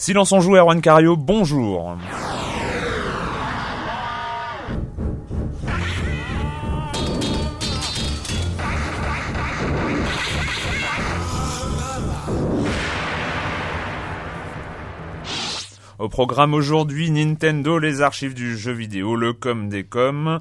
Silence on joue, Erwan Cario, bonjour. Au programme aujourd'hui, Nintendo, les archives du jeu vidéo, le com des coms,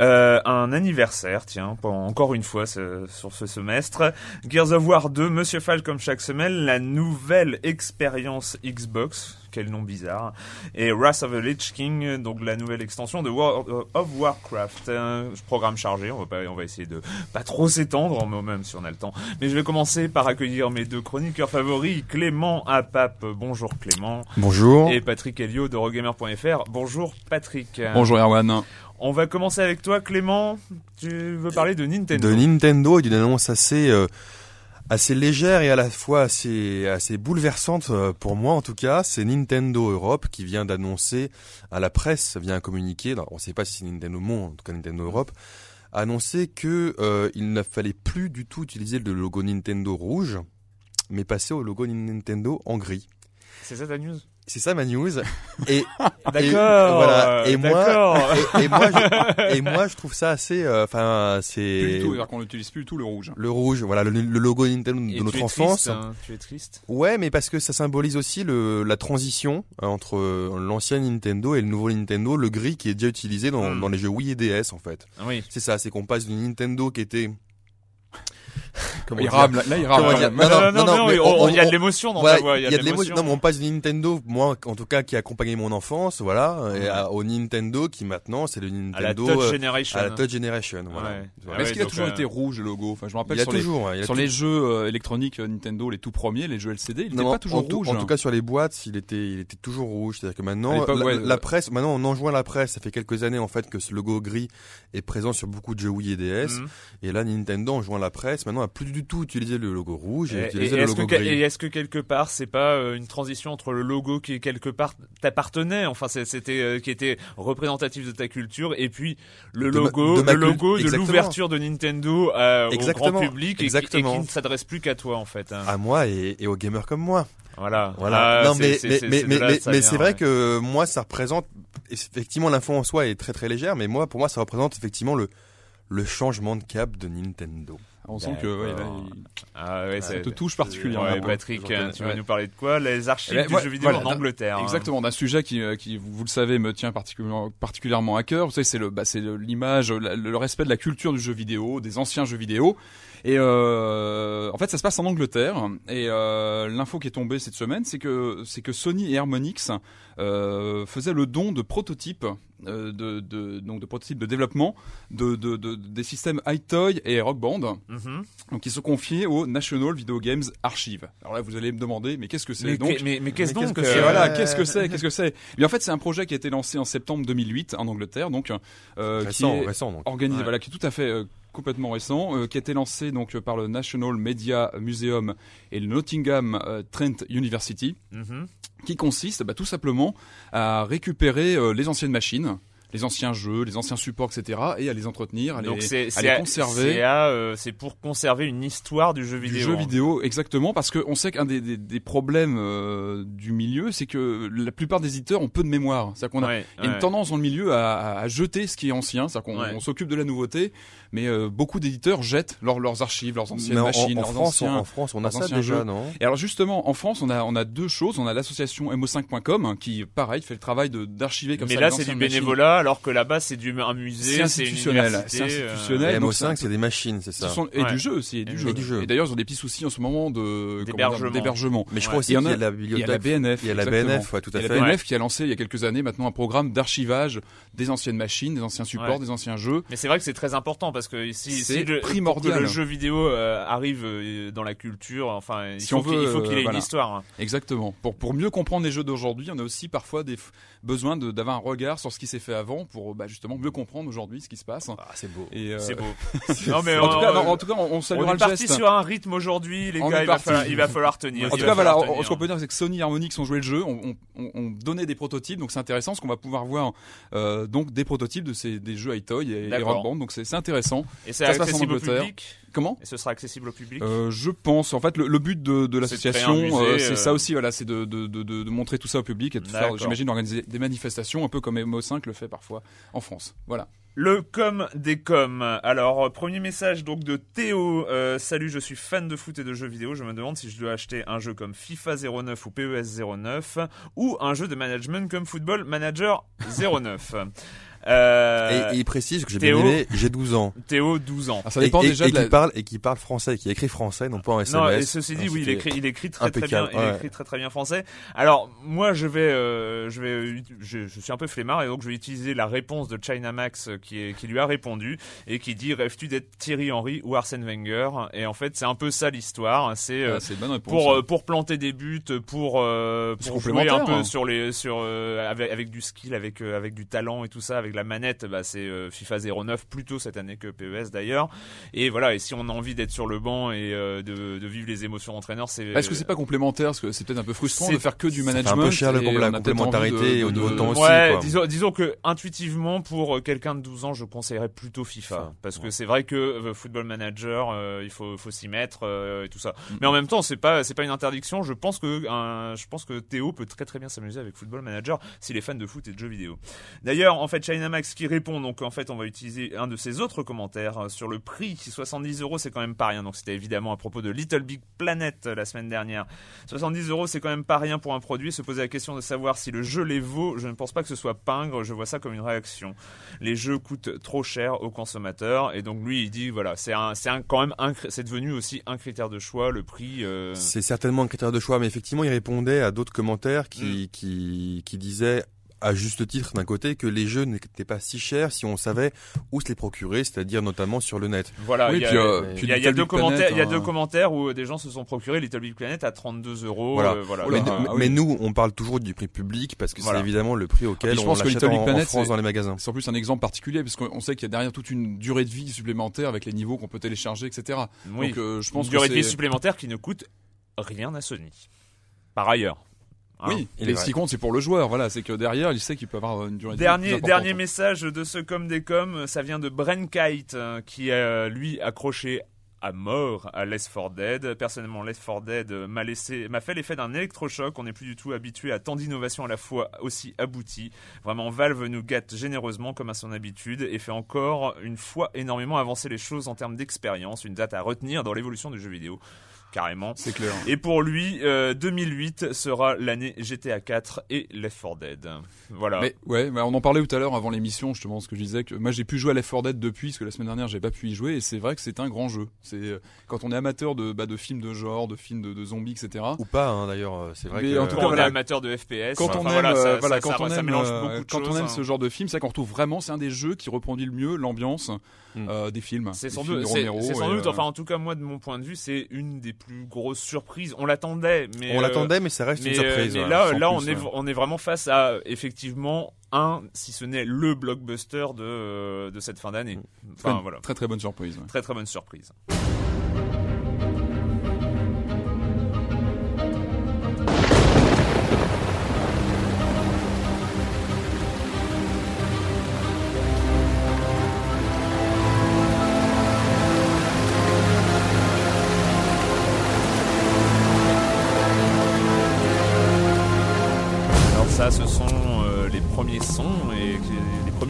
euh, un anniversaire, tiens, encore une fois ce, sur ce semestre, Gears of War 2, Monsieur Fall comme chaque semaine, la nouvelle expérience Xbox, quel nom bizarre, et Wrath of the Lich King, donc la nouvelle extension de World of Warcraft. Un programme chargé, on va, pas, on va essayer de pas trop s'étendre, même si on a le temps. Mais je vais commencer par accueillir mes deux chroniqueurs favoris, Clément Apap. Bonjour Clément. Bonjour. Et Patrick Helio de Rogamer.fr. Bonjour Patrick. Bonjour Erwan. On va commencer avec toi Clément. Tu veux parler de Nintendo De Nintendo et d'une annonce assez... Euh, assez légère et à la fois assez, assez bouleversante euh, pour moi en tout cas. C'est Nintendo Europe qui vient d'annoncer à la presse via un communiqué, on ne sait pas si c'est Nintendo Monde, en tout cas Nintendo Europe, annoncer que euh, il ne fallait plus du tout utiliser le logo Nintendo rouge, mais passer au logo Nintendo en gris. C'est ça ta news? C'est ça ma news. Et d'accord. Voilà. Et moi, et, moi, je, et moi, je trouve ça assez. Euh, enfin, c'est. Plus du tout. qu'on n'utilise plus du tout le rouge. Le rouge, voilà, le, logo Nintendo de notre enfance. Triste, hein, tu es triste. Ouais, mais parce que ça symbolise aussi le, la transition euh, entre euh, l'ancien Nintendo et le nouveau Nintendo, le gris qui est déjà utilisé dans, hmm. dans les jeux Wii et DS en fait. Oui. C'est ça, c'est qu'on passe d'une Nintendo qui était il rame, là, il rame. Non, non, non, il y a de l'émotion dans ta voix. Il y a de l'émotion. Non, mais on passe du Nintendo, moi, en tout cas, qui a accompagné mon enfance, voilà, au Nintendo qui maintenant, c'est le Nintendo. À la Touch Generation. À la Touch Generation, voilà. Mais est-ce qu'il a toujours été rouge, le logo? Enfin, je me rappelle sur les, sur les jeux euh, électroniques euh, Nintendo, les tout premiers, les jeux LCD, il n'était pas toujours rouge. En tout cas, sur les boîtes, il était, il était toujours rouge. C'est-à-dire que maintenant, la presse, maintenant, on enjoint la presse. Ça fait quelques années, en fait, que ce logo gris est présent sur beaucoup de jeux Wii et DS. Mhm. Et là, Nintendo enjoint la presse. Maintenant, a plus du tout utilisé le logo rouge et, le logo gris. Et est-ce que quelque part c'est pas euh, une transition entre le logo qui quelque part t'appartenait, enfin c'était euh, qui était représentatif de ta culture et puis le logo, le logo de l'ouverture de Nintendo euh, au grand public et, qui ne s'adresse plus qu'à toi en fait. Hein. À moi et, aux gamers comme moi. Voilà. Voilà. Ah, non, mais, mais, mais, mais, mais c'est vrai que moi, ça représente, effectivement, l'info en soi est très très légère, mais moi, pour moi, ça représente effectivement le, le changement de cap de Nintendo. On sent que ouais, ah ouais, ça te touche particulièrement. Ouais, Patrick, tu vas nous parler de quoi? Les archives eh, du jeu vidéo en Angleterre. Hein. Exactement, d'un sujet qui, euh, qui, vous le savez, me tient particulièrement, particulièrement à cœur. Vous savez, c'est le, bah, c'est l'image, le respect de la culture du jeu vidéo, des anciens jeux vidéo. Et euh, en fait, ça se passe en Angleterre. Et euh, l'info qui est tombée cette semaine, c'est que c'est que Sony et Harmonix euh, faisaient le don de prototypes, euh, de, de, donc de prototypes de développement de, de, de des systèmes iToy et Rock Band, mm-hmm. donc qui sont confiés au National Video Games Archive. Alors là, vous allez me demander, mais qu'est-ce que c'est donc Mais, mais, qu'est-ce que c'est Voilà, qu'est-ce que c'est Qu'est-ce que c'est? Mais en fait, c'est un projet qui a été lancé en septembre 2008 en Angleterre, donc euh, qui est récent, donc. organisé, voilà, qui est tout à fait complètement récent, euh, qui a été lancé donc par le National Media Museum et le Nottingham euh, Trent University, mhm. qui consiste bah, tout simplement à récupérer euh, les anciennes machines les anciens jeux, les anciens supports, etc., et à les entretenir, à les, conserver. Euh, c'est pour conserver une histoire du jeu vidéo. Du jeu vidéo, exactement, parce qu'on sait qu'un des, des, problèmes euh, du milieu, c'est que la plupart des éditeurs ont peu de mémoire. C'est-à-dire qu'on a, une tendance dans le milieu à, à, jeter ce qui est ancien, c'est-à-dire qu'on s'occupe de la nouveauté, mais euh, beaucoup d'éditeurs jettent leurs leurs archives, leurs anciennes machines, en, leurs France, anciens. En France, on a ça déjà, jeux. non? Et alors justement, en France, on a on a deux choses. On a l'association mo5.com qui, pareil, fait le travail d'archiver comme mais ça. Mais là, c'est du bénévolat alors que là-bas c'est du un musée, C'est institutionnel, c'est euh, institutionnel. Et donc c'est un MO5, c'est des machines, c'est Ce ça. sont- et Ouais. du jeu aussi, et du jeu. Et d'ailleurs, ils ont des petits soucis en ce moment de D'hébergement. Mais je Ouais. crois aussi Il y en qu'il y a- la Il y a la. BNF. Il y a la. BNF, ouais, tout à fait. la BNF qui a lancé il y a quelques années maintenant un programme d'archivage des anciennes machines, des anciens supports, des anciens jeux. Mais c'est vrai que c'est très important parce que si, le, primordial. pour que le jeu vidéo euh, arrive euh, dans la culture, enfin, il Si faut on qu'il veut, il faut qu'il ait euh, une histoire. hein. Exactement. Pour pour mieux comprendre les jeux d'aujourd'hui, on a aussi parfois des besoin de- d'avoir un regard sur ce qui s'est fait avant pour bah, justement mieux comprendre aujourd'hui ce qui se passe. Ah, c'est beau. Et euh, C'est beau. non mais en, tout cas, on- non, en tout cas, on, on on saluera est le parti geste. sur un rythme aujourd'hui, les On gars. Il va, falloir, il va falloir tenir. En tout cas, voilà, ce qu'on peut dire, c'est que Sony et Harmonix ont joué le jeu, on, on, on donnait des prototypes, donc c'est intéressant, parce qu'on va pouvoir voir euh, donc des prototypes de ces des jeux iToy et, et. Rock Band, donc c'est c'est intéressant. Et c'est ça se passe en accessible au Angleterre. public. Comment? Et ce sera accessible au public? euh, je pense. En fait, le, le but de, l'association, euh, c'est euh. ça aussi. Voilà, c'est de, de, de, montrer tout ça au public et de faire, j'imagine, d'organiser des manifestations, un peu comme MO5 le fait parfois en France. Voilà. Le com des coms. Alors, euh, premier message donc de Théo. Euh, salut, je suis fan de foot et de jeux vidéo. Je me demande si je dois acheter un jeu comme FIFA 09 ou PES 09 ou un jeu de management comme Football Manager 09. Euh, Et, et il précise que j'ai bien aimé, j'ai 12 ans. Théo, 12 ans. Alors, ça dépend et, déjà et de la. qui parle et qui parle français, qui écrit français, non pas en SMS. Non, et ceci dit, Ah, oui, il écrit, il écrit très très bien, il écrit très très bien français. Alors moi, je vais, euh, je vais, je, je suis un peu flemmard et donc je vais utiliser la réponse de China Max euh, qui, est, qui lui a répondu et qui dit rêves-tu d'être Thierry Henry ou Arsène Wenger? Et en fait, c'est un peu ça l'histoire. C'est euh, Ah, pour euh, pour planter des buts, pour euh, pour jouer un peu hein. sur les sur euh, avec, avec du skill, avec euh, avec du talent et tout ça, avec la manette, bah c'est euh, FIFA 09 plutôt cette année que PES d'ailleurs. Et voilà, et si on a envie d'être sur le banc et euh, de, de vivre les émotions d'entraîneur, c'est Est-ce que c'est pas complémentaire? Parce que c'est peut-être un peu frustrant C'est- de faire que du management. un peu cher le la complémentarité de- au niveau de- temps aussi. Ouais, quoi. disons, disons que intuitivement pour euh, quelqu'un de 12 ans, je conseillerais plutôt FIFA parce que c'est vrai que Football Manager, euh, il faut faut s'y mettre euh, et tout ça. Mm. Mais en même temps, c'est pas c'est pas une interdiction. Je pense que un- je pense que Théo peut très très bien s'amuser avec Football Manager s'il est fan de foot et de jeux vidéo. D'ailleurs, en fait, China Max qui répond, donc en fait, on va utiliser un de ses autres commentaires euh, sur le prix. 70 euros, c'est quand même pas rien. Donc c'était évidemment à propos de Little Big Planet euh, la semaine dernière. 70 euros, c'est quand même pas rien pour un produit. Se poser la question de savoir si le jeu les vaut, je ne pense pas que ce soit pingre. Je vois ça comme une réaction. Les jeux coûtent trop cher aux consommateurs. Et donc lui, il dit, voilà, c'est un, c'est un, quand même un, c'est devenu aussi un critère de choix, le prix. euh, C'est certainement un critère de choix, mais effectivement, il répondait à d'autres commentaires Mm. qui, qui, qui disaient, à juste titre d'un côté, que les jeux n'étaient pas si chers si on savait où se les procurer, c'est-à-dire notamment sur le net. Voilà, Oui, il y a, puis, euh, il puis y a- il y a Little deux commentaires, il y a hein. deux commentaires où des gens se sont procurés Little Big Planet à 32 euros. Voilà. euh, voilà. Là mais, là, mais- ah oui. mais nous, on parle toujours du prix public parce que Voilà. c'est évidemment le prix auquel Ah, je on pense que l'achète Little Big en, France dans les magasins. C'est en plus un exemple particulier parce qu'on sait qu'il y a derrière toute une durée de vie supplémentaire avec les niveaux qu'on peut télécharger, etc. Oui. Donc euh, je pense une que durée de vie supplémentaire qui ne coûte rien à Sony. Par ailleurs. Hein. Oui, est vrai. ce qui compte c'est pour le joueur. Voilà, c'est que derrière il sait qu'il peut avoir une durée de vie plus Dernier, dernier message de ce comme des coms, ça vient de Bren Kite, euh, qui a lui accroché à mort à Left 4 Dead. Personnellement, Left 4 Dead m'a laissé, m'a fait l'effet d'un électrochoc. On n'est plus du tout habitué à tant d'innovations à la fois aussi abouties. Vraiment, Valve nous gâte généreusement comme à son habitude et fait encore une fois énormément avancer les choses en termes d'expérience. Une date à retenir dans l'évolution du jeu vidéo. Carrément. C'est clair. Et pour lui, euh, 2008 sera l'année GTA 4 et Left 4 Dead. Voilà. Mais ouais, mais on en parlait tout à l'heure avant l'émission, justement, ce que je disais que moi j'ai pu jouer à Left 4 Dead depuis, parce que la semaine dernière j'ai pas pu y jouer, et c'est vrai que c'est un grand jeu. C'est euh, quand on est amateur de bah, de films de genre, de films de, de zombies, etc. Ou pas, hein, d'ailleurs, euh, c'est vrai Mais que... en tout quand cas, on voilà. est amateur de FPS, Quand enfin, on aime, voilà, ça, euh, voilà, ça- quand ça- on ça aime, mélange euh, beaucoup de quand choses, on aime hein. ce genre de film, c'est qu'on retrouve vraiment, c'est un des jeux qui reproduit le mieux l'ambiance Mm. euh, des films. C'est sans films doute, de c'est Romero sans doute, euh, enfin en tout cas moi de mon point de vue, c'est une des plus grosses surprises. On l'attendait, mais On euh, l'attendait, mais ça reste mais, une surprise. mais ouais. là, là, plus, on est, ouais. on est vraiment face à effectivement un, si ce n'est le blockbuster de de cette fin d'année. Enfin très, voilà, très très bonne surprise. ouais. très très bonne surprise.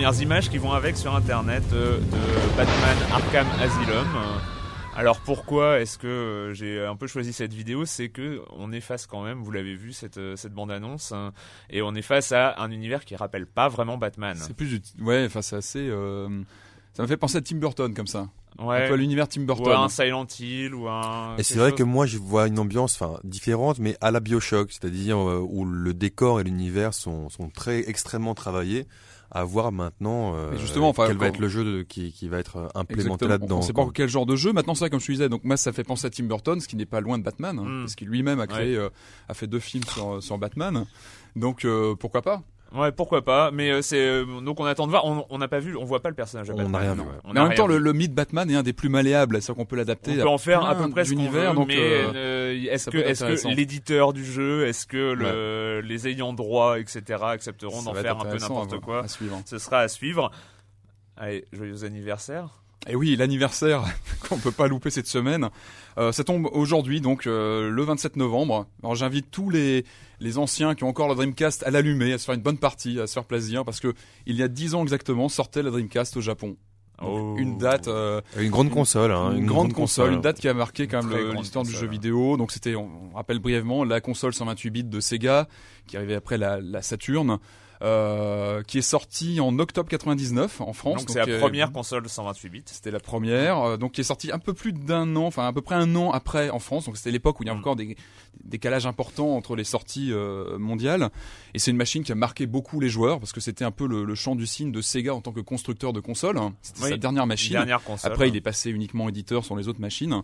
Premières images qui vont avec sur Internet euh, de Batman Arkham Asylum. Alors pourquoi est-ce que euh, j'ai un peu choisi cette vidéo? C'est que on est face quand même, vous l'avez vu cette euh, cette bande annonce, hein, et on est face à un univers qui rappelle pas vraiment Batman. C'est plus, du- ouais, enfin c'est assez. euh, Ça me fait penser à Tim Burton comme ça. Un Ouais. peu à l'univers Tim Burton. Ou un Silent Hill ou un. Et c'est vrai chose. que moi je vois une ambiance enfin différente mais à la BioShock, c'est-à-dire euh, où le décor et l'univers sont, sont très extrêmement travaillés à voir maintenant euh, Mais justement, enfin, quel va être le jeu de- qui, qui va être implémenté Exactement. là-dedans. On sait pas quel genre de jeu. Maintenant, c'est vrai, comme je te disais, donc moi, ça fait penser à Tim Burton, ce qui n'est pas loin de Batman, hein, Mm. parce qu'il lui-même a créé, euh, a fait deux films sur, sur Batman. Donc, euh, pourquoi pas? Ouais, pourquoi pas. Mais euh, c'est euh, donc on attend de voir. On n'a pas vu, on voit pas le personnage. On n'a rien vu, Non. ouais. On Mais en même temps, le, mythe Batman est un des plus malléables, c'est-à-dire qu'on peut l'adapter. On peut en faire à peu près ce qu'on d'univers, veut, donc, mais euh, est-ce que l'éditeur du jeu, est-ce que le, les ayants droit, etc., accepteront d'en faire un peu n'importe quoi à. Ce sera à suivre. Allez, joyeux anniversaire. Et oui, l'anniversaire qu'on peut pas louper cette semaine, euh, ça tombe aujourd'hui, donc euh, le 27 novembre. Alors j'invite tous les les anciens qui ont encore la Dreamcast à l'allumer, à se faire une bonne partie, à se faire plaisir, parce que il y a 10 ans exactement sortait la Dreamcast au Japon. Oh. Une date. euh, Une grande console, hein, une, grande console, une date qui a marqué quand même l'histoire du jeu vidéo. Donc c'était, on, on rappelle brièvement, la console 128 bits de Sega, qui arrivait après la, la Saturn, euh, qui est sortie en octobre 99 en France. Donc c'est la euh, première console 128 bits. C'était la première, euh, donc qui est sortie un peu plus d'un an, enfin à peu près un an après en France. Donc c'était l'époque où il y a Mm. encore des décalages importants entre les sorties mondiales. Et c'est une machine qui a marqué beaucoup les joueurs parce que c'était un peu le, le champ du signe de Sega en tant que constructeur de consoles. C'était Oui. sa dernière machine. Dernière console. Après, il est passé uniquement éditeur sur les autres machines.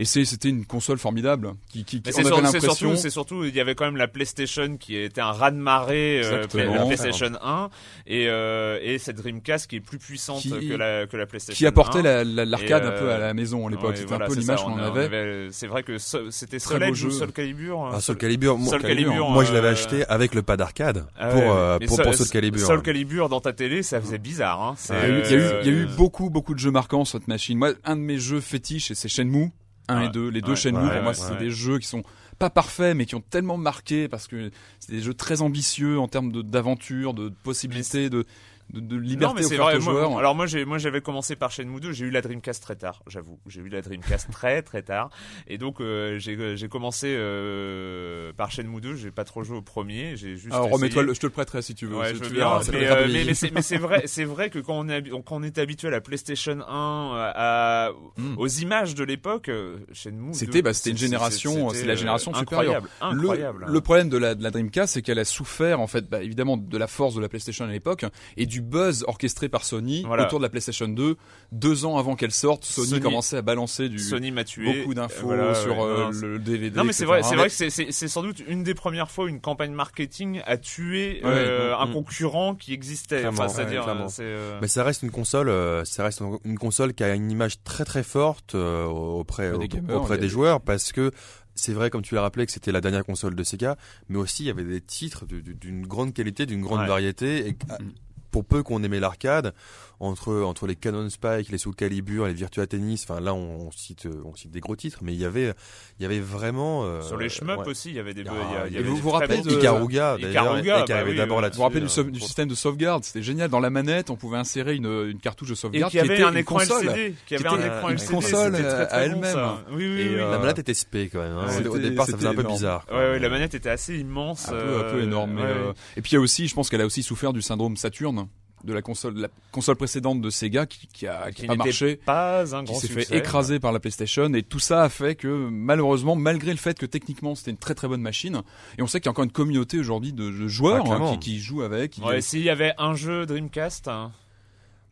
Et c'est, c'était une console formidable qui, qui, qui- c'est avait surtout, c'est surtout, il y avait quand même la PlayStation qui était un raz-de-marée, euh, Exactement. la PlayStation 1, et, euh, et cette Dreamcast qui est plus puissante Qui- que la, que la PlayStation qui apportait 1. la- la- l'arcade un peu à euh, la maison à l'époque. Ouais, C'était voilà, un peu l'image qu'on on en a- on avait. C'est vrai que so- c'était Très Soled beau ou jeu. Soul Calibur. Ah, Soul Calibur, moi, Soul Calibur, moi je l'avais euh, acheté avec le pad arcade Ah pour, ouais, euh, pour, Soul- pour Soul Calibur. Soul Calibur dans ta télé, ça faisait bizarre. Hein. Il y a eu- euh, beaucoup, beaucoup de jeux marquants sur cette machine. Moi, un de mes jeux fétiches, c'est Shenmue 1 et Ouais. 2. Les deux ouais, pour moi, c'est des jeux qui sont pas parfaits, mais qui ont tellement marqué parce que c'est des jeux très ambitieux en termes de- d'aventure, de, possibilités, de, de, de Non, liberté mais offerte aux moi- joueurs. alors moi, j'ai, moi, j'avais commencé par Shenmue 2. J'ai eu la Dreamcast très tard, j'avoue. J'ai eu la Dreamcast très très tard, et donc euh, j'ai, j'ai commencé euh, par Shenmue 2. J'ai pas trop joué au premier. J'ai juste. Alors remets-toi, je te le prêterai si tu veux. Ouais, Tu je veux verras, bien, ça mais, euh, c'est, mais c'est vrai, c'est vrai que quand on est, habi- quand on est habitué à la PlayStation 1, à, Mm. aux images de l'époque, euh, Shenmue 2, C'était- bah, c'était une génération, c'est la euh, génération supérieure. incroyable, Le- incroyable. Le, problème de la, de la Dreamcast, c'est qu'elle a souffert, en fait, bah, évidemment, de la force de la PlayStation à l'époque et du buzz orchestré par Sony Voilà. autour de la PlayStation 2. Deux ans avant qu'elle sorte, Sony, Sony- commençait à balancer du, Sony m'a tué. beaucoup d'infos Voilà, sur ouais, euh, non, le DVD. Non mais c'est vrai, c'est vrai que c'est- sans doute une des premières fois une campagne marketing a tué euh, Ouais, un mm. concurrent qui existait. Enfin, c'est-à-dire, ouais, euh, euh, Mais ça reste une console, euh, ça reste une console qui a une image très très forte euh, auprès des gamers, joueurs parce que c'est vrai comme tu l'as rappelé que c'était la dernière console de Sega, mais aussi il y avait des titres d'une grande qualité, d'une grande Ouais. variété et ah, Mm. Pour peu qu'on aimait l'arcade, entre entre les Cannon Spike, les Soul Calibur, les Virtua Tennis, enfin là on, on cite on cite des gros titres, mais il y avait il y avait vraiment euh, sur les ouais. aussi, il y avait des. Ah, il y a- il y avait vous des vous rappelez de- jeux. Ikaruga d'ailleurs, Ikaruga, qui bah avait oui, d'abord Vous vous rappelez du, sauve- du système de sauvegarde C'était génial. Dans la manette, on pouvait insérer une, une cartouche de Et sauvegarde qui avait était un écran console. LCD, qui avait qui un écran LCD, console, très, euh, très à elle-même. Oui, oui, euh, La manette était spé quand même. hein. Au départ, ça faisait un peu bizarre. Ouais, ouais, la manette était assez immense. un peu, un peu euh, énorme. euh. Et puis il y a aussi, je pense qu'elle a aussi souffert du syndrome Saturn de la console, la console précédente de Sega qui, qui a, qui pas marché. Pas un qui s'est fait écraser par la PlayStation. Et tout ça a fait que malheureusement malgré le fait que techniquement c'était une très très bonne machine et on sait qu'il y a encore une communauté aujourd'hui de, de joueurs Ah, hein, qui, jouent avec Ouais, s'il y avait un jeu Dreamcast, hein,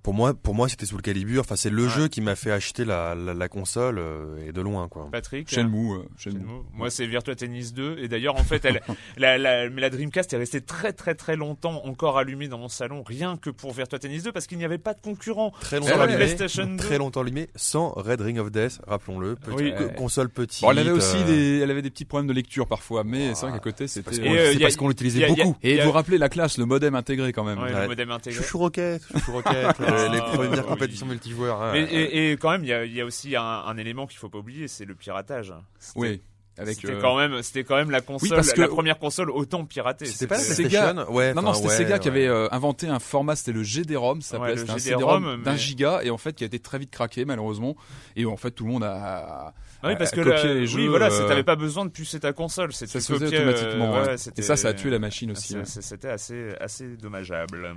Pour moi, pour moi, c'était Soul Calibur. Enfin, c'est le Ouais. jeu qui m'a fait acheter la, la, la console euh, et de loin, quoi. Patrick. Shenmue, euh, Shenmue. Shenmue. Moi, c'est Virtua Tennis 2. Et d'ailleurs, en fait, elle, la, la, mais la Dreamcast est restée très, très, très longtemps encore allumée dans mon salon, rien que pour Virtua Tennis 2, parce qu'il n'y avait pas de concurrent. Très Sur longtemps la allumé, PlayStation 2. très longtemps allumé, sans Red Ring of Death, rappelons-le. Petit- Oui. co- console petite. Bon, elle avait aussi euh, des, elle avait des petits problèmes de lecture parfois, mais c'est vrai qu'à côté C'est c'était. parce qu'on Et, euh, c'est parce qu'on l'utilisait a- beaucoup. Et vous vous rappelez la classe, le modem intégré quand même. Ouais, Ouais. le modem intégré. Chouchou Rocket, Chouchou Rocket, euh, les premières oui. compétitions multijoueurs. hein. Mais, et, et quand même, il y a, il y a aussi un, un élément qu'il faut pas oublier, c'est le piratage. Oui. Avec, C'était euh, quand même, c'était quand même la console, parce que- la première console autant piratée. C'était pas la Sega- Ouais. Non, non, c'était ouais, Sega qui avait euh, inventé un format, c'était le GD-ROM, ça s'appelait, le c'était un GD-ROM, CD-ROM d'un giga, et en fait qui a été très vite craqué malheureusement, et en fait tout le monde a, Ah oui, parce que copier la- les oui, jeux, voilà, euh, t'avais pas besoin de pucer ta console, ça se faisait automatiquement. et ça, ça a tué la machine aussi. C'était assez, assez dommageable.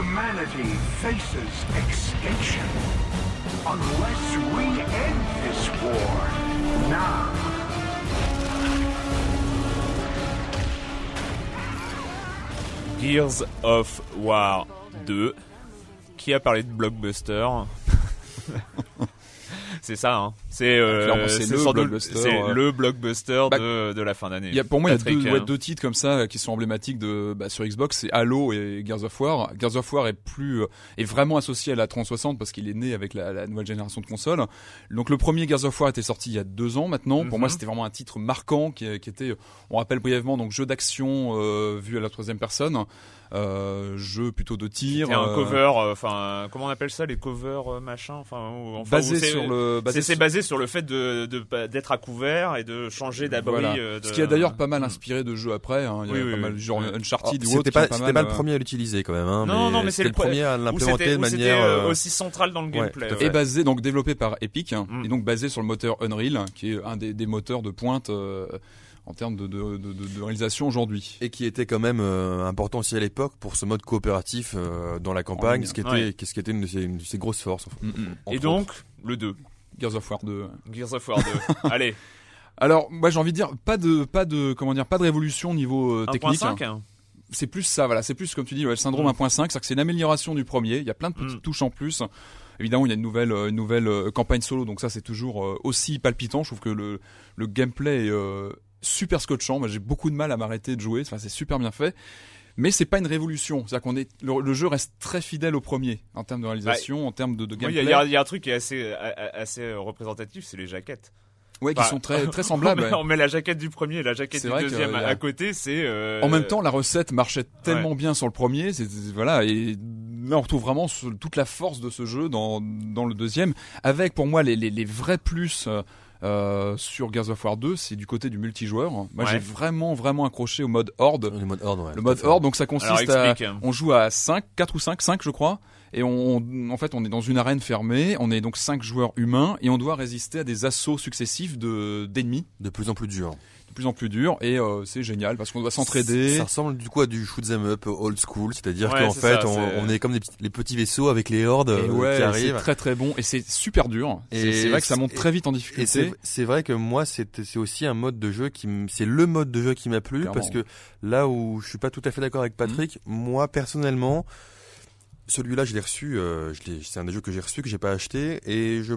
Humanity faces extinction unless we end this war now. Gears of War 2. Qui a parlé de blockbuster? C'est ça, hein. C'est euh, le blockbuster, C'est euh. le blockbuster Bah, de, de la fin d'année. Pour moi, il y a deux, hein. ouais, deux titres comme ça euh, qui sont emblématiques de bah, sur Xbox, c'est Halo et Gears of War. Gears of War est plus euh, est vraiment associé à la 360 parce qu'il est né avec la, la nouvelle génération de consoles. Donc le premier Gears of War était sorti il y a deux ans maintenant. Pour Mhm. moi, c'était vraiment un titre marquant qui, qui était, on rappelle brièvement, donc jeu d'action euh, vu à la troisième personne, euh, jeu plutôt de tir, un euh, cover, euh, enfin, comment on appelle ça, les covers euh, machin, enfin, basé sur le c'est basé c'est sur- basé sur le fait de de- d'être à couvert et de changer d'abri. Voilà. euh, de- Ce qui a d'ailleurs pas mal Mm. inspiré de jeux après. Hein. Il y a Oui, pas oui, mal genre Ouais. Uncharted Oh, ou autre. C'était pas, pas c'était mal, pas le premier à l'utiliser quand même. Hein, Non, mais non, mais c'est le premier à l'implémenter de manière. aussi central dans le gameplay. est basé donc développé par Epic hein, Mm. et donc basé sur le moteur Unreal qui est un des, des moteurs de pointe euh, en termes de, de, de, de- de réalisation aujourd'hui. Et qui était quand même euh, important aussi à l'époque pour ce mode coopératif euh, dans la campagne, ce qui était, Ouais. ce qui était une de ses, une de ses grosses forces. Mm, mm. Et donc, le 2. Gears of War 2. Gears of War 2. Allez, Alors moi j'ai envie de dire pas de pas de comment dire pas de révolution au niveau euh, technique. 1.5 hein. C'est plus ça voilà c'est plus comme tu dis ouais, le syndrome Mm. 1.5 c'est-à-dire que c'est une amélioration du premier. Il y a plein de petites Mm. touches en plus. Évidemment, il y a une nouvelle, euh, une nouvelle campagne solo, donc ça c'est toujours aussi palpitant. Je trouve que le, le gameplay est euh, super scotchant. Moi, j'ai beaucoup de mal à m'arrêter de jouer. Enfin, c'est super bien fait. Mais c'est pas une révolution. C'est-à-dire qu'on est, le, le jeu reste très fidèle au premier en termes de réalisation, en termes de, de Moi, Il y, gameplay. il y a- il y a un truc qui est assez, a- assez euh, représentatif, c'est les jaquettes. Ouais, qui Enfin, sont très, très semblables. on, met, ouais. on met la jaquette du premier et la jaquette du deuxième euh, à, y a- à côté, c'est... euh, En même temps, la recette marchait tellement bien sur le premier, c'est voilà, et là on retrouve vraiment toute la force de ce jeu dans dans le deuxième, avec pour moi les les, les vrais plus. euh, euh, sur Gears of War 2, c'est du côté du multijoueur. Moi, Ouais. j'ai vraiment, vraiment accroché au mode Horde. Le mode Horde, ouais, Le mode. Horde, donc ça Alors, consiste à, on joue à 5, 4 ou 5, 5 je crois, et on, en fait, on est dans une arène fermée, on est donc 5 joueurs humains, et on doit résister à des assauts successifs de d'ennemis, De plus en plus dur. De plus en plus durs, et euh, c'est génial parce qu'on doit s'entraider. Ça ressemble du coup à du shoot 'em up old school, c'est-à-dire Ouais, qu'en c'est fait ça, on, c'est- on est comme des petits- les petits vaisseaux avec les hordes euh, ouais, qui c'est arrivent. très très bon et c'est super dur. C'est Et c'est vrai que ça monte c'est- très vite en difficulté. c'est c'est vrai que moi c'est c'est aussi un mode de jeu qui c'est le mode de jeu qui m'a plu Clairement. parce que là où je suis pas tout à fait d'accord avec Patrick, moi personnellement celui-là je l'ai reçu euh, c'est un des jeux que j'ai reçu que j'ai pas acheté et je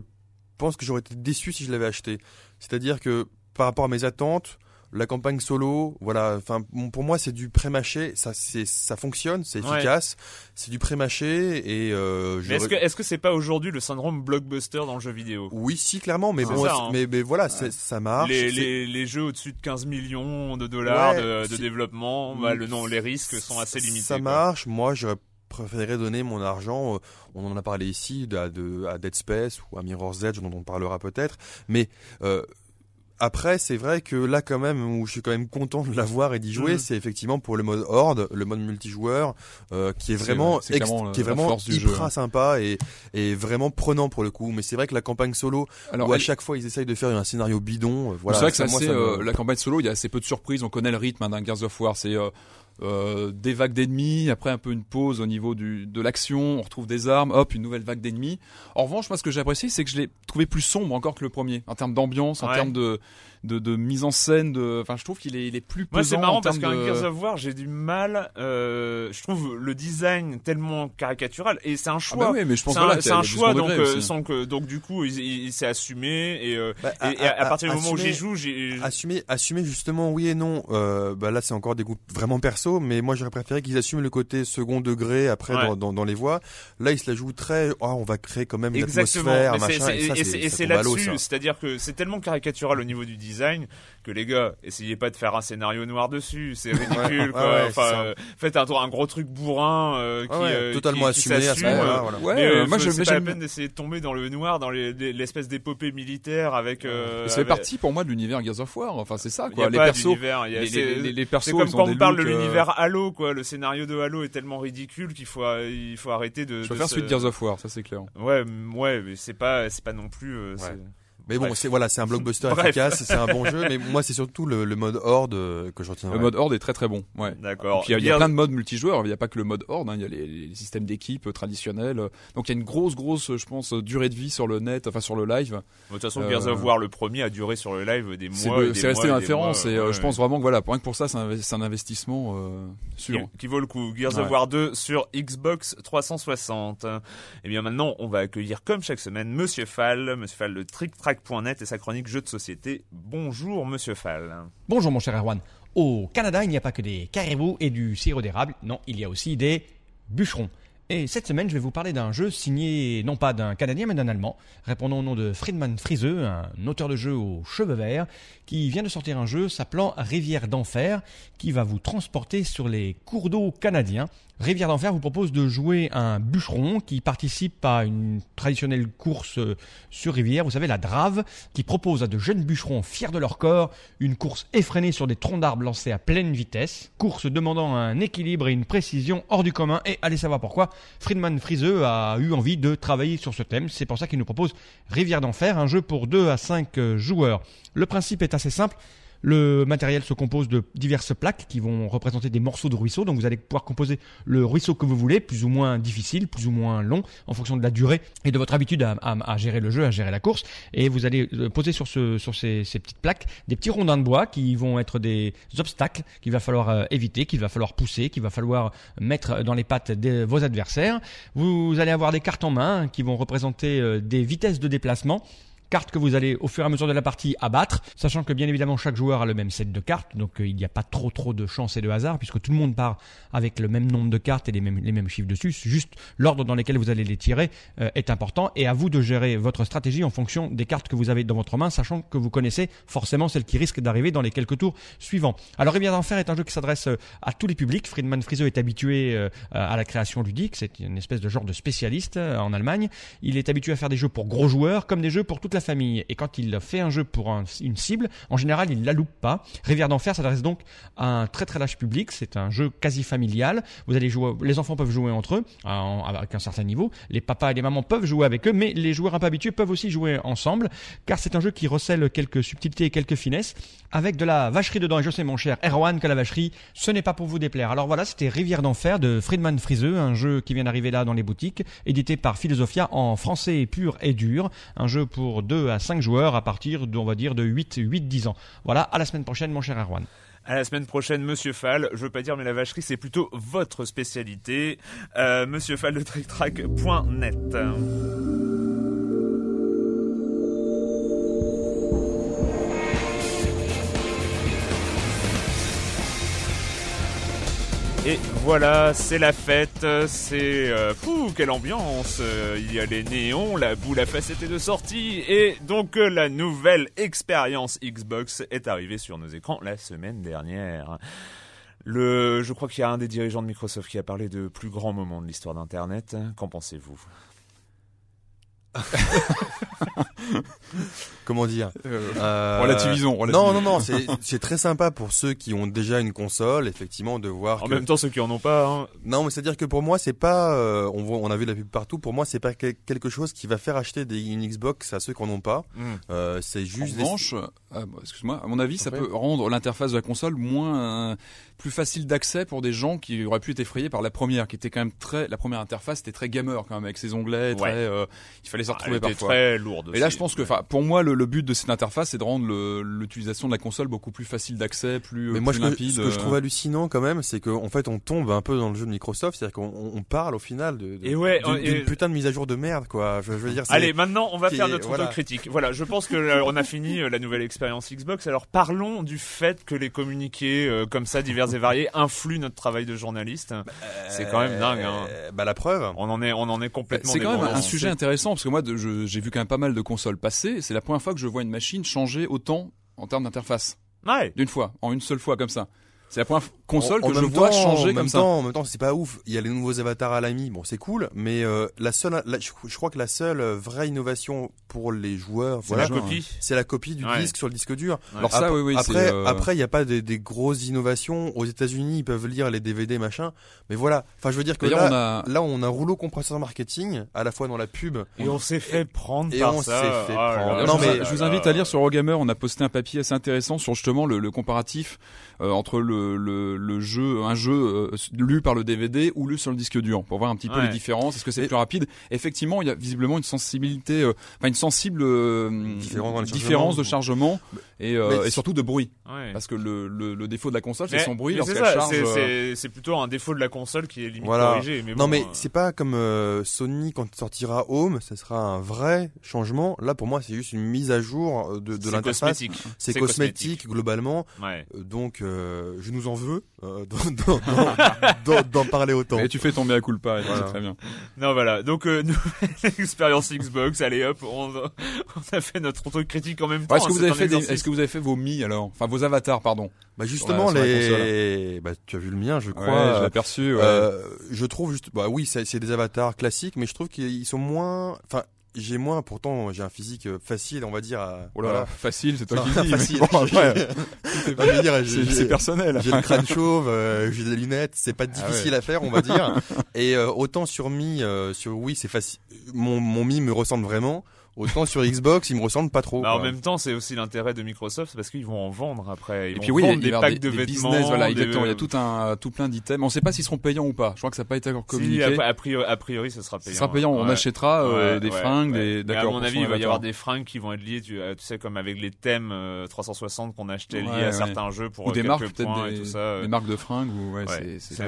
pense que j'aurais été déçu si je l'avais acheté. C'est-à-dire que par rapport à mes attentes la campagne solo, voilà, enfin bon, pour moi c'est du pré-mâché, ça c'est ça fonctionne, c'est Ouais. efficace, c'est du pré-mâché et euh, Mais est-ce que est-ce que c'est pas aujourd'hui le syndrome blockbuster dans le jeu vidéo? Oui, si clairement, mais bon, ça, hein. mais, mais voilà, ça marche. les, les, les jeux au-dessus de 15 millions de dollars Ouais, de, développement, bah, le, non, les risques sont assez limités. Ça quoi. marche. Moi, j'aurais préféré donner mon argent. euh, On en a parlé ici de, à, de- à Dead Space ou à Mirror's Edge, dont on parlera peut-être. Mais euh, après, c'est vrai que là, quand même, où je suis quand même content de l'avoir et d'y jouer, Mhm. c'est effectivement pour le mode Horde, le mode multijoueur, euh, qui est vraiment, clairement qui est vraiment jeu, hein. sympa et, et vraiment prenant pour le coup. Mais c'est vrai que la campagne solo, Alors, où à elle- chaque fois ils essayent de faire un scénario bidon, euh, voilà. c'est vrai que ça, moi, assez, ça me- euh, la campagne solo, il y a assez peu de surprises. On connaît le rythme hein, d'un Gears of War. C'est euh, des vagues d'ennemis, après un peu une pause au niveau du, de l'action, on retrouve des armes, hop, une nouvelle vague d'ennemis. En revanche, moi, ce que j'ai apprécié, c'est que je l'ai trouvé plus sombre encore que le premier, en termes d'ambiance, en Ouais. termes de, de, de mise en scène. De, enfin, je trouve qu'il est, il est plus Moi, pesant. c'est marrant en parce qu'un de... Gears of War, j'ai du mal. Euh, je trouve le design tellement caricatural et c'est un Ah choix. bah oui, mais je pense c'est voilà, un, un choix, donc, euh, aussi. sans que, donc du coup, il, il, il s'est assumé et, euh, Bah, et, et à, partir du moment où j'y joue, j'ai. Assumer, assumer justement, oui et non. Euh, bah là, c'est encore des goûts vraiment perso, mais moi, j'aurais préféré qu'ils assument le côté second degré après Ouais. dans, dans, dans les voix. Là, ils se la jouent très. Oh, on va créer quand même une Exactement. atmosphère, machin. c'est- et ça, et c'est- là-dessus, ça. c'est-à-dire que c'est tellement caricatural au niveau du Bah, design que les gars, essayez pas de faire un scénario noir dessus, c'est ridicule. Ouais, quoi. ouais, enfin, euh, faites un, un gros truc bourrin euh, qui, Ouais, euh, totalement qui- qui assumé à ce s'assume, moment-là, voilà. Ouais, mais, euh, moi je c'est pas la peine d'essayer de tomber dans le noir, dans les- les- l'espèce d'épopée militaire avec. Euh, ça fait avec- partie pour moi de l'univers Gears of War. Enfin c'est ça quoi. a Les pas persos, les, c'est- les, les, les persos, C'est comme quand on parle de l'univers Halo, quoi. Le scénario de Halo est tellement ridicule qu'il faut, il faut arrêter de. Je préfère de Gears of War, ça c'est clair. Ouais, ouais, mais c'est pas, c'est pas non plus. euh, Mais bon, c'est voilà, c'est un blockbuster Bref. efficace, c'est un bon jeu. Mais moi, c'est surtout le, le mode horde euh, que je retiens. Le mode Horde est très très bon. Ouais. D'accord. Puis il y a- y plein de modes multijoueurs. Il n'y a pas que le mode Horde. hein. Il y a les, les systèmes d'équipe euh, traditionnels. Donc il y a une grosse grosse, je pense, durée de vie sur le net, enfin sur le live. De toute façon, Euh, Gears of War, le premier, a duré sur le live des mois. le- et c'est resté mois une et des référence. mois, Et euh, ouais. je pense vraiment que voilà, pour rien que pour ça, c'est un, investissement euh, sûr. qui, qui vaut le coup. Gears Ouais. of War 2 sur Xbox 360. Et bien maintenant, on va accueillir comme chaque semaine Monsieur Fall, Monsieur Fall de Et sa chronique jeux de société. Bonjour Monsieur Fall. Bonjour mon cher Erwan. Au Canada, il n'y a pas que des caribous et du sirop d'érable, non, il y a aussi des bûcherons. Et cette semaine, je vais vous parler d'un jeu signé non pas d'un Canadien mais d'un Allemand, répondant au nom de Friedman Friseux, un auteur de jeu aux cheveux verts, qui vient de sortir un jeu s'appelant Rivière d'enfer, qui va vous transporter sur les cours d'eau canadiens. Rivière d'enfer vous propose de jouer un bûcheron qui participe à une traditionnelle course euh, sur rivière, vous savez la drave, qui propose à de jeunes bûcherons fiers de leur corps une course effrénée sur des troncs d'arbres lancés à pleine vitesse, course demandant un équilibre et une précision hors du commun. Et allez savoir pourquoi, Friedman Friseux a eu envie de travailler sur ce thème. C'est pour ça qu'il nous propose Rivière d'enfer, un jeu pour 2 à 5 euh, joueurs. Le principe est assez simple. Le matériel se compose de diverses plaques qui vont représenter des morceaux de ruisseau. Donc vous allez pouvoir composer le ruisseau que vous voulez, plus ou moins difficile, plus ou moins long, en fonction de la durée et de votre habitude à, à- gérer le jeu, à gérer la course. Et vous allez euh, poser sur, ce, sur ces, ces petites plaques des petits rondins de bois qui vont être des obstacles qu'il va falloir euh, éviter, qu'il va falloir pousser, qu'il va falloir mettre dans les pattes de vos adversaires. Vous allez avoir des cartes en main qui vont représenter euh, des vitesses de déplacement cartes que vous allez au fur et à mesure de la partie abattre, sachant que bien évidemment chaque joueur a le même set de cartes, donc euh, il n'y a pas trop trop de chance et de hasard puisque tout le monde part avec le même nombre de cartes et les mêmes, les mêmes chiffres dessus. Juste l'ordre dans lequel vous allez les tirer euh, est important et à vous de gérer votre stratégie en fonction des cartes que vous avez dans votre main, sachant que vous connaissez forcément celles qui risquent d'arriver dans les quelques tours suivants. Alors Rivière d'enfer est un jeu qui s'adresse euh, à tous les publics. Friedman Friseux est habitué euh, à la création ludique, c'est une espèce de genre de spécialiste euh, en Allemagne. Il est habitué à faire des jeux pour gros joueurs comme des jeux pour toute la famille. Et quand il fait un jeu pour un- une cible, en général, il la loupe pas. Rivière d'enfer s'adresse donc à un très très large public. C'est un jeu quasi familial. Vous allez jouer, les enfants peuvent jouer entre eux avec un certain niveau. Les papas et les mamans peuvent jouer avec eux, mais les joueurs un peu habitués peuvent aussi jouer ensemble, car c'est un jeu qui recèle quelques subtilités et quelques finesses avec de la vacherie dedans. Et je sais, mon cher Erwan, que la vacherie, ce n'est pas pour vous déplaire. Alors voilà, c'était Rivière d'enfer de Friedman Friseux, un jeu qui vient d'arriver là dans les boutiques, édité par Philosophia en français pur et dur. Un jeu pour 2 à 5 joueurs à partir, de, on va dire, de 8, 8, 10 ans. Voilà, à la semaine prochaine, mon cher Erwan. À la semaine prochaine, Monsieur Fall. Je veux pas dire, mais la vacherie, c'est plutôt votre spécialité. Euh, Monsieur Fall de TrickTrack.net. Et voilà, c'est la fête, c'est... Euh, fou, quelle ambiance Il y a les néons, la boule à facettes de sortie, et donc euh, la nouvelle expérience Xbox est arrivée sur nos écrans la semaine dernière. Le, je crois qu'il y a un des dirigeants de Microsoft qui a parlé de plus grands moments de l'histoire d'Internet. Qu'en pensez-vous? Comment dire Euh, relativisons, relativisons. Non, non, non, c'est c'est très sympa pour ceux qui ont déjà une console, effectivement, de voir En que... même temps, ceux qui en ont pas, hein, Non, mais c'est-à-dire que pour moi, c'est pas... euh, on, voit, on a vu la pub partout, pour moi, c'est pas que- quelque chose qui va faire acheter des, une Xbox à ceux qui en ont pas. hmm. Euh, c'est En juste... des- revanche, euh, bon, excuse-moi, à mon avis, ça peut rendre l'interface de la console moins euh, plus facile d'accès pour des gens qui auraient pu être effrayés par la première, qui était quand même très, la première interface était très gamer quand même avec ses onglets, très, Ouais. euh, il fallait se Elle retrouver était parfois. très lourde Et là, je pense que, enfin, pour moi, le, le but de cette interface, c'est de rendre l'utilisation de la console beaucoup plus facile d'accès, plus, Mais plus moi, ce que, limpide. ce que je euh. trouve hallucinant quand même, c'est qu'en fait, on tombe un peu dans le jeu de Microsoft, c'est-à-dire qu'on on- on parle au final de, de- Et ouais, d'une- et- d'une putain de mise à jour de merde, quoi. Je, je veux dire, Allez, maintenant, on va faire notre voilà. critique. Voilà, je pense que euh, on a fini euh, la nouvelle expérience Xbox. Alors parlons du fait que les communiqués euh, comme ça, divers et variés, influent notre travail de journaliste. c'est quand même dingue. Hein. Euh, Bah la preuve. On en est, on en est complètement. C'est quand même un sujet intéressant parce que moi, j'ai vu quand même pas mal de consoles passer. C'est la première fois que je vois une machine changer autant en termes d'interface Ouais. d'une fois, en une seule fois comme ça. C'est la première console En- en que je vois temps- changer en comme même ça. temps, en même temps, c'est pas ouf. Il y a les nouveaux avatars à l'ami, bon, c'est cool, mais euh, la seule, la- je, je crois que la seule euh, vraie innovation pour les joueurs, C'est voilà, la copie. c'est la copie du Ouais. disque sur le disque dur. Alors ça, Ap- oui, oui. après, c'est, euh, après, il n'y a pas des, des grosses innovations. Aux États-Unis, ils peuvent lire les DVD, machin. Mais voilà. Enfin, je veux dire que là, on a là, on a un rouleau compresseur marketing, à la fois dans la pub. Et on s'est fait prendre Et par on ça. s'est fait là prendre. là non, mais je vous invite à lire sur Eurogamer. On a posté un papier assez intéressant sur justement le, le comparatif euh, entre le, le, le jeu, un jeu euh, lu par le DVD ou lu sur le disque dur, pour voir un petit peu les différences. Est-ce que c'est plus rapide? Effectivement, il y a visiblement une sensibilité, euh, enfin une sensible euh, Différence dans les différence de chargement et, euh, surtout de bruit. Ouais. Parce que le, le, le défaut de la console, c'est son bruit lorsqu'elle charge. c'est- euh, C'est c'est plutôt un défaut de la console qui est limite Voilà. corrigé. Mais non, mais euh, c'est pas comme euh, Sony quand sortira Home, ça sera un vrai changement. Là, pour moi, c'est juste une mise à jour de, de c'est l'interface. cosmétique. C'est cosmétique globalement. Ouais. Euh, Donc, euh, je nous en veux euh, d'en- d'en- d'en- d'en parler autant. Et tu fais tomber à culpa, et Voilà. c'est très bien. Non voilà, donc euh, nouvelle expérience Xbox, allez hop, on, on a fait notre truc critique en même temps. Ouais, est-ce que vous avez fait des- est-ce que vous avez fait vos mi alors, enfin vos avatars pardon. Bah justement, la les, bah, tu as vu le mien, je crois. Ouais, je l'ai aperçu. Ouais. Euh, je trouve juste, bah oui, c'est c'est des avatars classiques, mais je trouve qu'ils sont moins, enfin, j'ai moins, pourtant, j'ai un physique euh, facile, on va dire. À, oh là, voilà. facile, c'est toi Non, qui le dis. facile. bon, c'est personnel. J'ai le crâne chauve, euh, j'ai des lunettes, c'est pas difficile à faire, on va dire. Et euh, autant sur Mi, euh, sur Wii, c'est facile. Mon, mon Mi me ressemble vraiment. Autant sur Xbox, il me ressemble pas trop. Bah, en même temps, c'est aussi l'intérêt de Microsoft c'est parce qu'ils vont en vendre après. Ils Et vont puis oui, il y a- il des y packs de des vêtements. business, voilà, des- exactement. Il y a tout un, tout plein d'items. On ne sait pas s'ils seront payants ou pas. Je crois que ça n'a pas été encore Si, communiqué. a, a priori, a priori, ce sera Ce payant. sera payant. On achètera euh, Ouais, des ouais, fringues, ouais. des. Mais à D'accord. mon avis, il va y avoir des fringues qui vont être liées, tu, euh, tu sais, comme avec les thèmes euh, 360 qu'on achetait liés Ouais, à ouais. certains jeux pour ou euh, des quelques marques peut-être points des, et tout ça. euh. des marques de fringues ou ouais, c'est-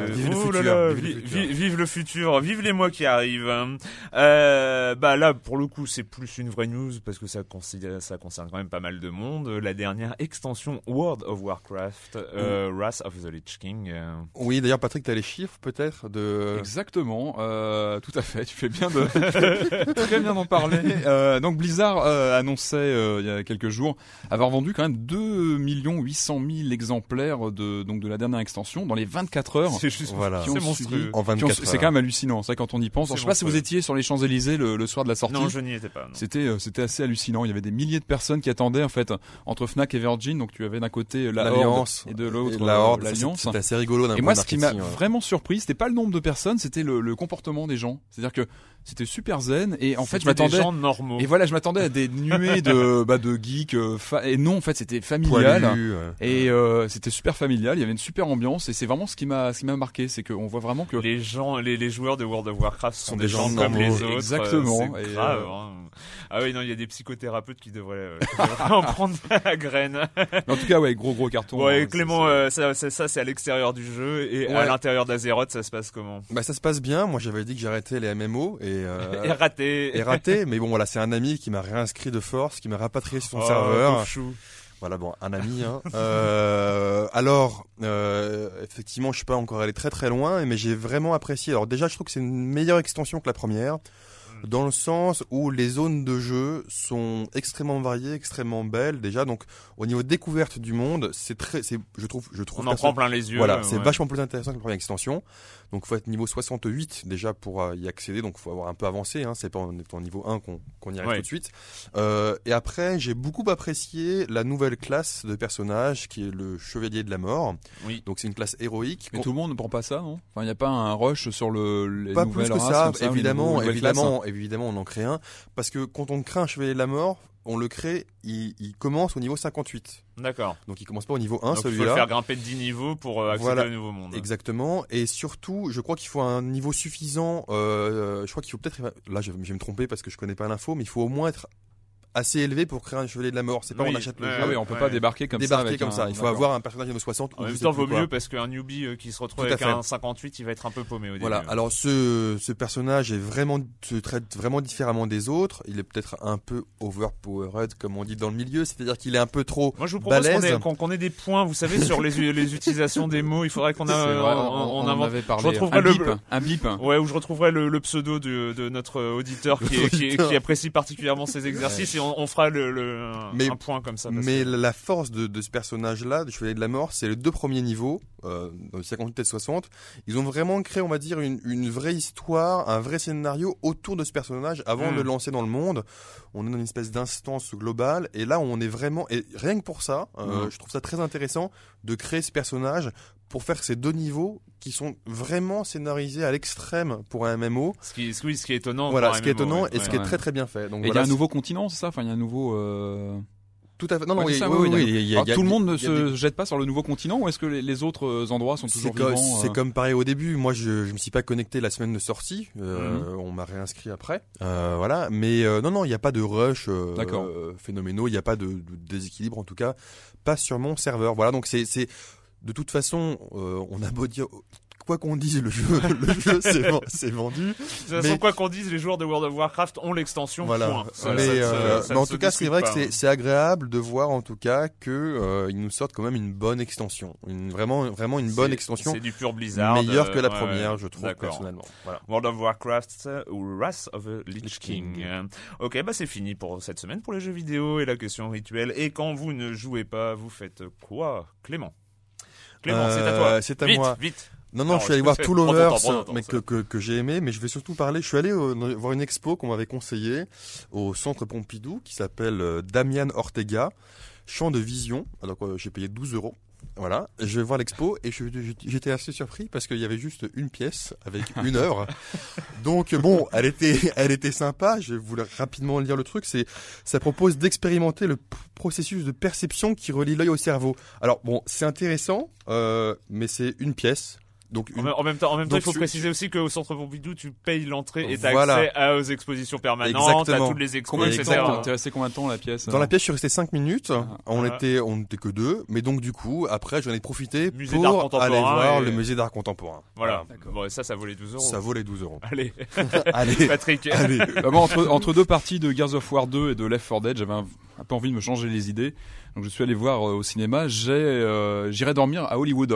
Vive le futur, vive les mois qui arrivent. hein. Euh, bah là, pour le coup, c'est plus une vraie news parce que ça considère, ça concerne quand même pas mal de monde. La dernière extension World of Warcraft, euh, Wrath of the Lich King. euh, Oui, d'ailleurs, Patrick, t'as les chiffres peut-être de. Exactement, euh, tout à fait. Tu fais bien de tu très bien d'en parler. Euh, donc Blizzard euh, annonçait euh, il y a quelques jours avoir vendu quand même 2 800 000 exemplaires de donc de la dernière extension dans les 24 heures. C'est juste, Voilà. qui ont monstrueux. En Qui ont- 24 C'est quand même hallucinant, ça quand on y pense. Alors, je sais pas si vous étiez sur les Champs Élysées le, le soir de la sortie. Non, je n'y étais pas. non. C'était euh, c'était assez hallucinant. Il y avait des milliers de personnes qui attendaient en fait entre Fnac et Virgin. Donc tu avais d'un côté la Horde L'Alliance et de l'autre la euh, Horde, l'Alliance. c'est assez rigolo d'un Et moi, ce qui m'a ouais. vraiment surpris, c'était pas le nombre de personnes, c'était le, le comportement des gens. C'est-à-dire que c'était super zen et en fait, je C'était des m'attendais. gens normaux. Et voilà, je m'attendais à des nuées de bah, de geeks. euh, fa- Et non, en fait, c'était familial. Poilu, ouais. Et euh, c'était super familial. Il y avait une super ambiance et c'est vraiment ce qui m'a ce qui m'a marqué, c'est qu'on voit vraiment que les gens, les, les joueurs de World of Warcraft sont, Sont des, des gens gens comme les normaux. autres. Exactement. euh, Et, grave. euh, hein. Ah oui, non, il y a des psychothérapeutes qui devraient, euh, qui devraient en prendre la graine. Mais en tout cas, ouais, gros gros carton. Ouais, hein, Clément, euh, ça, ça, ça, c'est à l'extérieur du jeu et à l'intérieur d'Azeroth, ça se passe comment? Bah ça se passe bien. Moi, j'avais dit que j'arrêtais les MMO et, euh, Et raté. et raté. Mais bon, voilà, c'est un ami qui m'a réinscrit de force, qui m'a rapatrié sur son Oh, serveur. chou. Voilà, bon, un ami. Hein. Euh, alors, euh, effectivement, je suis pas encore allé très très loin, mais j'ai vraiment apprécié. Alors déjà, je trouve que c'est une meilleure extension que la première, dans le sens où les zones de jeu sont extrêmement variées, extrêmement belles. Déjà, donc au niveau découverte du monde, c'est très, c'est, je trouve, je trouve On en prend plein les yeux. Voilà, c'est ouais. vachement plus intéressant que la première extension. Donc, faut être niveau 68 déjà pour euh, y accéder. Donc, faut avoir un peu avancé. Hein. C'est pas en étant niveau 1 qu'on qu'on y arrive Ouais. tout de suite. Euh, et après, j'ai beaucoup apprécié la nouvelle classe de personnage qui est le Chevalier de la Mort. Oui. Donc, c'est une classe héroïque. Mais tout le monde ne prend pas ça, non? Enfin, il n'y a pas un rush sur le les pas nouvelles plus que races ça, évidemment, nouveaux- classes, hein? évidemment, évidemment, on en crée un. Parce que quand on crée un Chevalier de la Mort, on le crée, il, il commence au niveau 58. D'accord. Donc, il commence pas au niveau 1, Donc il faut le celui-là. faire grimper de 10 niveaux pour euh, accéder Voilà. au nouveau monde. Exactement. Et surtout, je crois qu'il faut un niveau suffisant. Euh, je crois qu'il faut peut-être. Là, je, je vais me tromper parce que je connais pas l'info, mais il faut au moins être assez élevé pour créer un chevalier de la mort. C'est pas Oui, on achète le ouais, jeu. Ah oui, on peut Ouais. pas débarquer comme ça. débarquer comme un- ça. Il faut avoir un personnage niveau 60 En ou même temps, plus vaut mieux parce qu'un newbie euh, qui se retrouve avec fait. un 58, il va être un peu paumé au Voilà. début. Alors ce ce personnage est vraiment se traite vraiment différemment des autres. Il est peut-être un peu overpowered comme on dit dans le milieu, c'est-à-dire qu'il est un peu trop Moi, je vous propose qu'on balèze. ait, ait des points, vous savez, sur les, les utilisations des mots. Il faudrait qu'on vrai, on, on, on en invente. avait parlé. Je retrouverai un le- bip, un bip. Ouais, où je retrouverai le, le pseudo de, de notre auditeur qui, apprécie particulièrement ces exercices on fera le, le Mais- un point comme ça. Mais que- la force de, de ce personnage-là, du Chevalier de la Mort, c'est les deux premiers niveaux, euh, dans le 58 et 60. Ils ont vraiment créé, on va dire, une, une vraie histoire, un vrai scénario autour de ce personnage avant Mm. de le lancer dans le monde. On est dans une espèce d'instance globale, et là, on est vraiment, et rien que pour ça, euh, Mm. je trouve ça très intéressant de créer ce personnage pour faire ces deux niveaux qui sont vraiment scénarisés à l'extrême pour un MMO. ce qui, ce- oui, ce qui est étonnant. Voilà, pour un ce qui est MMO, étonnant ouais, et ce ouais. qui est très très bien fait. Donc Et il y a un nouveau continent, c'est ça? Enfin, il y a un nouveau. euh, tout à fait. Non, non, oui, oui, oui, tout le monde ne des- se jette pas sur le nouveau continent ou est-ce que les, les autres euh, endroits sont toujours vivants c'est euh comme pareil au début. Moi, je je me suis pas connecté la semaine de sortie. Euh, Mhm. On m'a réinscrit après. Euh, voilà. Mais euh, non, non, il n'y a pas de rush euh, euh, phénoménaux. Il n'y a pas de, de déséquilibre, en tout cas, pas sur mon serveur. Voilà. Donc c'est de toute façon, euh, on a beau dire. Quoi qu'on dise, le jeu, le jeu c'est ven- c'est vendu. De toute façon, Mais- quoi qu'on dise, les joueurs de World of Warcraft ont l'extension. Voilà. point. Ça- mais ça- euh, ça- mais en tout cas, c'est vrai que pas, hein. c'est agréable de voir en tout cas que euh, ils nous sortent quand même une bonne extension, une vraiment vraiment une bonne extension, C'est du pur Blizzard. meilleure que la première, ouais. je trouve personnellement. Voilà. World of Warcraft ou Wrath of the Lich King. King. Ok, bah c'est fini pour cette semaine pour les jeux vidéo et la question rituelle. Et quand vous ne jouez pas, vous faites quoi, Clément? Clément, c'est à Euh, toi. c'est à vite, moi. Vite. Non, non, je suis allé voir Two Lovers, ton temps, mais que, que, que j'ai aimé, mais je vais surtout parler. Je suis allé voir une expo qu'on m'avait conseillée au centre Pompidou qui s'appelle euh, Damian Ortega, Champ de Vision. Alors euh, j'ai payé 12 euros. Voilà, je vais voir l'expo et j'étais assez surpris parce qu'il y avait juste une pièce avec une œuvre. Donc bon, elle était, elle était sympa. Je voulais rapidement lire le truc. C'est, ça propose d'expérimenter le processus de perception qui relie l'œil au cerveau. Alors bon, c'est intéressant, euh, mais c'est une pièce. Donc En une, même- en même temps, en même temps, Donc, il faut tu- préciser aussi qu'au Centre Pompidou, tu payes l'entrée et t'as Voilà. accès à- aux expositions permanentes, à toutes les expos, Combien de etc. temps T'es resté combien de temps la pièce Dans la pièce, je suis resté 5 minutes. on Ah. était, on n'était que deux, mais donc du coup, après, j'en ai profité Musée pour aller voir et- le musée d'art contemporain. Voilà. Bon, ça, ça vaut les 12 euros. Ça vaut les 12 euros. Allez, Allez, Patrick. allez. Bah, moi, entre, entre deux parties de Gears of War 2 et de Left 4 Dead, j'avais un, un peu envie de me changer les idées. Donc je suis allé voir euh, au cinéma. J'ai, euh, j'irai dormir à Hollywood.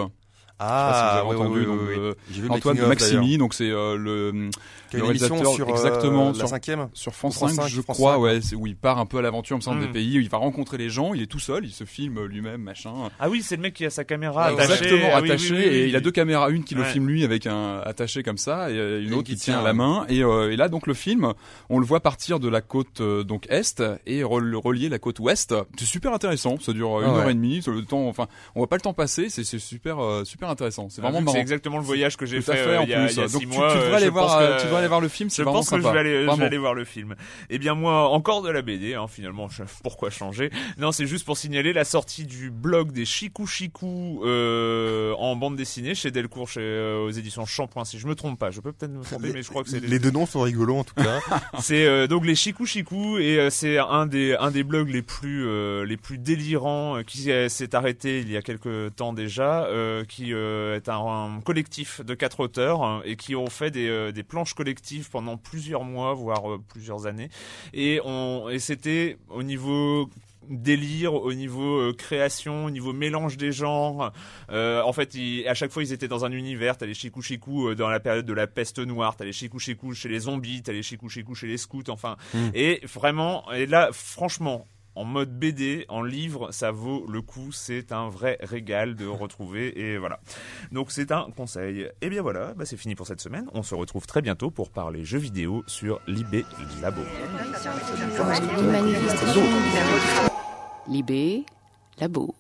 Ah, si vous avez oui, entendu. oui, donc, oui, oui. euh, vu Antoine of, d'ailleurs. Maximi, donc c'est euh, le le réalisateur- sur euh, exactement, la sur- cinquième. sur France, France 5, 5, je France crois, 5, ouais, c'est où il part un peu à l'aventure, il me semble, Mm. des pays où il va rencontrer les gens. Il est tout seul, il se filme lui-même, machin. Ah oui, c'est le mec qui a sa caméra Ah, attachée. Exactement, Ah oui, attaché. oui, oui, oui. Et il a deux caméras, une qui le filme lui avec un attaché comme ça, et euh, une Et autre qui tient tient, à la main. Et, euh, et là, donc le film, on le voit partir de la côte euh, donc est et rel- relier la côte ouest. C'est super intéressant. Ça dure euh, Ah une heure et demie. Le temps, enfin, on voit pas le temps passer. C'est super, euh, super intéressant. C'est vraiment marrant. C'est exactement le voyage que j'ai fait, fait, euh, en il y a, plus. il y a Donc six tu, mois. tu euh, devrais aller je voir, euh, que- tu devrais aller voir le film. Je pense que je vais aller, je vais Vraiment. aller voir le film. Eh bien moi, encore de la BD, hein, finalement. je- pourquoi changer? Non, c'est juste pour signaler la sortie du blog des Chikou Chikou euh, en bande dessinée chez Delcourt, chez, euh, aux éditions Shampoing. Si je me trompe pas, je peux peut-être me tromper, mais je crois que c'est les- Les deux noms sont rigolos en tout cas. c'est euh, donc les Chikou Chikou et euh, c'est un des un des blogs les plus les plus délirants qui s'est arrêté il y a quelques temps déjà, qui est un, un collectif de quatre auteurs et qui ont fait des des planches collectives pendant plusieurs mois voire plusieurs années et on et c'était au niveau délire au niveau euh, création, au niveau mélange des genres. Euh, en fait, ils- à chaque fois, ils étaient dans un univers. T'as les chikou chikou euh, dans la période de la peste noire, t'as les chikou chikou chez les zombies, t'as les chikou chikou chez les scouts. Enfin, Mm. et vraiment, et là, franchement. En mode BD, en livre, ça vaut le coup. C'est un vrai régal de retrouver. Et voilà. Donc c'est un conseil. Et bien voilà, bah, c'est fini pour cette semaine. On se retrouve très bientôt pour parler jeux vidéo sur Libé Labo. Libé, labo.